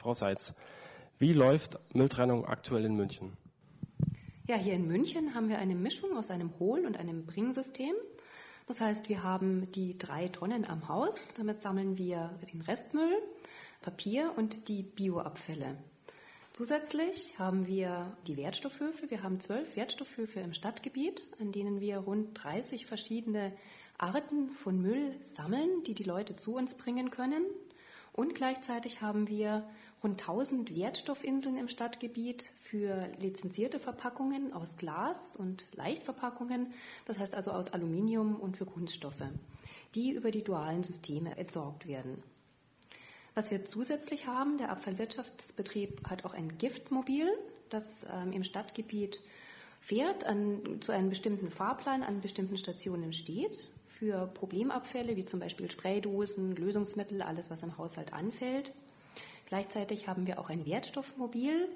Frau Seitz, wie läuft Mülltrennung aktuell in München? Ja, hier in München haben wir eine Mischung aus einem Hohl- und einem Bringsystem. Das heißt, wir haben die drei Tonnen am Haus. Damit sammeln wir den Restmüll, Papier und die Bioabfälle. Zusätzlich haben wir die Wertstoffhöfe. Wir haben zwölf Wertstoffhöfe im Stadtgebiet, an denen wir rund 30 verschiedene Arten von Müll sammeln, die die Leute zu uns bringen können. Und gleichzeitig haben wir rund 1000 Wertstoffinseln im Stadtgebiet für lizenzierte Verpackungen aus Glas und Leichtverpackungen, das heißt also aus Aluminium und für Kunststoffe, die über die dualen Systeme entsorgt werden. Was wir zusätzlich haben, der Abfallwirtschaftsbetrieb hat auch ein Giftmobil, das ähm, im Stadtgebiet fährt, an, zu einem bestimmten Fahrplan an bestimmten Stationen steht, für Problemabfälle wie zum Beispiel Spraydosen, Lösungsmittel, alles, was im Haushalt anfällt. Gleichzeitig haben wir auch ein Wertstoffmobil,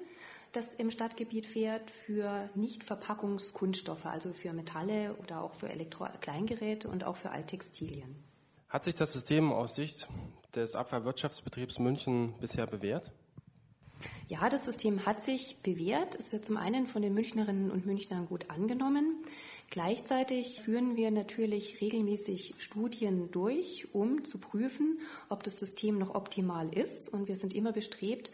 das im Stadtgebiet fährt für Nicht-Verpackungskunststoffe, also für Metalle oder auch für Elektro-Kleingeräte und auch für Alttextilien. Hat sich das System aus Sicht des Abfallwirtschaftsbetriebs München bisher bewährt? Ja, das System hat sich bewährt. Es wird zum einen von den Münchnerinnen und Münchnern gut angenommen. Gleichzeitig führen wir natürlich regelmäßig Studien durch, um zu prüfen, ob das System noch optimal ist. Und wir sind immer bestrebt,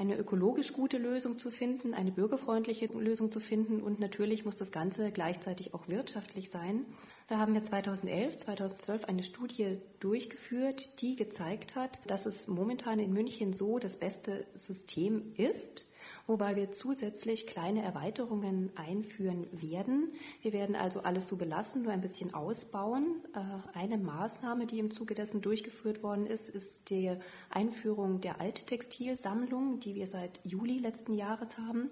eine ökologisch gute Lösung zu finden, eine bürgerfreundliche Lösung zu finden und natürlich muss das Ganze gleichzeitig auch wirtschaftlich sein. Da haben wir 2011, 2012 eine Studie durchgeführt, die gezeigt hat, dass es momentan in München so das beste System ist wobei wir zusätzlich kleine Erweiterungen einführen werden. Wir werden also alles so belassen, nur ein bisschen ausbauen. Äh, eine Maßnahme, die im Zuge dessen durchgeführt worden ist, ist die Einführung der Alttextilsammlung, die wir seit Juli letzten Jahres haben.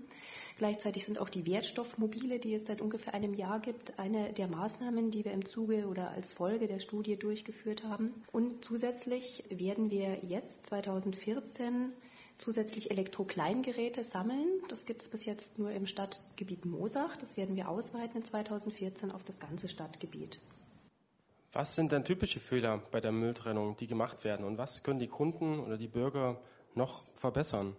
Gleichzeitig sind auch die Wertstoffmobile, die es seit ungefähr einem Jahr gibt, eine der Maßnahmen, die wir im Zuge oder als Folge der Studie durchgeführt haben. Und zusätzlich werden wir jetzt 2014 zusätzlich Elektrokleingeräte sammeln. Das gibt es bis jetzt nur im Stadtgebiet Mosach. Das werden wir ausweiten in 2014 auf das ganze Stadtgebiet. Was sind denn typische Fehler bei der Mülltrennung, die gemacht werden? Und was können die Kunden oder die Bürger noch verbessern?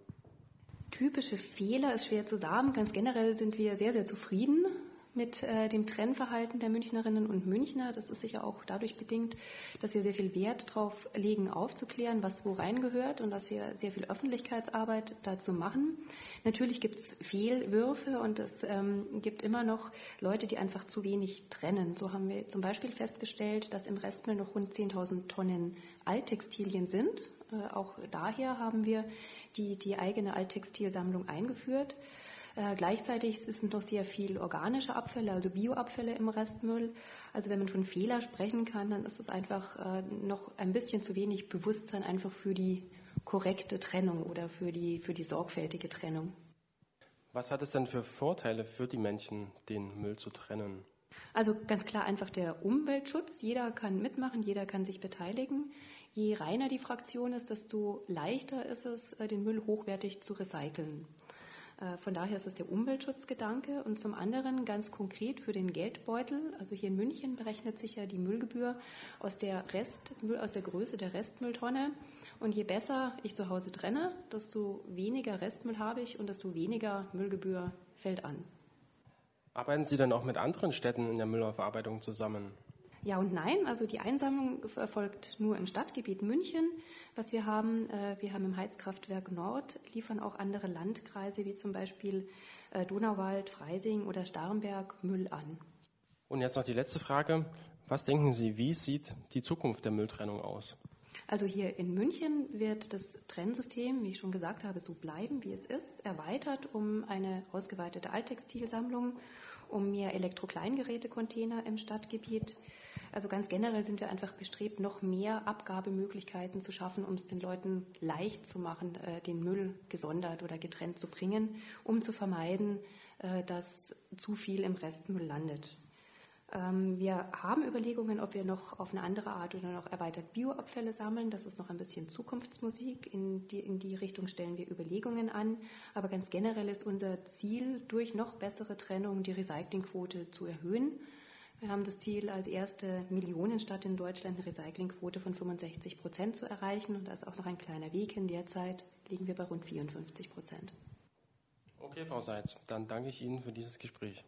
Typische Fehler ist schwer zu sagen. Ganz generell sind wir sehr, sehr zufrieden mit äh, dem Trennverhalten der Münchnerinnen und Münchner. Das ist sicher auch dadurch bedingt, dass wir sehr viel Wert darauf legen, aufzuklären, was wo reingehört und dass wir sehr viel Öffentlichkeitsarbeit dazu machen. Natürlich gibt es Fehlwürfe und es ähm, gibt immer noch Leute, die einfach zu wenig trennen. So haben wir zum Beispiel festgestellt, dass im Restmüll noch rund 10.000 Tonnen Alttextilien sind. Äh, auch daher haben wir die, die eigene Alttextilsammlung eingeführt. Äh, gleichzeitig sind noch sehr viel organische Abfälle, also Bioabfälle im Restmüll. Also wenn man von Fehler sprechen kann, dann ist es einfach äh, noch ein bisschen zu wenig Bewusstsein einfach für die korrekte Trennung oder für die, für die sorgfältige Trennung. Was hat es denn für Vorteile für die Menschen, den Müll zu trennen? Also ganz klar einfach der Umweltschutz. Jeder kann mitmachen, jeder kann sich beteiligen. Je reiner die Fraktion ist, desto leichter ist es, äh, den Müll hochwertig zu recyceln. Äh, von daher ist es der Umweltschutzgedanke und zum anderen ganz konkret für den Geldbeutel. Also hier in München berechnet sich ja die Müllgebühr aus der Restmüll, aus der Größe der Restmülltonne. Und je besser ich zu Hause trenne, desto weniger Restmüll habe ich und desto weniger Müllgebühr fällt an. Arbeiten Sie dann auch mit anderen Städten in der Müllaufarbeitung zusammen? Ja und nein. Also die Einsammlung erfolgt nur im Stadtgebiet München. Was wir haben, äh, wir haben im Heizkraftwerk Nord, liefern auch andere Landkreise wie zum Beispiel äh, Donauwald, Freising oder Starnberg Müll an. Und jetzt noch die letzte Frage. Was denken Sie, wie sieht die Zukunft der Mülltrennung aus? Also hier in München wird das Trennsystem, wie ich schon gesagt habe, so bleiben, wie es ist, erweitert um eine ausgeweitete Alttextilsammlung, um mehr Elektrokleingeräte-Container im Stadtgebiet. Also ganz generell sind wir einfach bestrebt, noch mehr Abgabemöglichkeiten zu schaffen, um es den Leuten leicht zu machen, äh, den Müll gesondert oder getrennt zu bringen, um zu vermeiden, äh, dass zu viel im Restmüll landet. Ähm, wir haben Überlegungen, ob wir noch auf eine andere Art oder noch erweitert Bioabfälle sammeln. Das ist noch ein bisschen Zukunftsmusik. In die, in die Richtung stellen wir Überlegungen an. Aber ganz generell ist unser Ziel, durch noch bessere Trennung die Recyclingquote zu erhöhen. Wir haben das Ziel, als erste Millionenstadt in Deutschland eine Recyclingquote von 65 Prozent zu erreichen. Und da ist auch noch ein kleiner Weg hin. Derzeit liegen wir bei rund 54 Prozent. Okay, Frau Seitz, dann danke ich Ihnen für dieses Gespräch.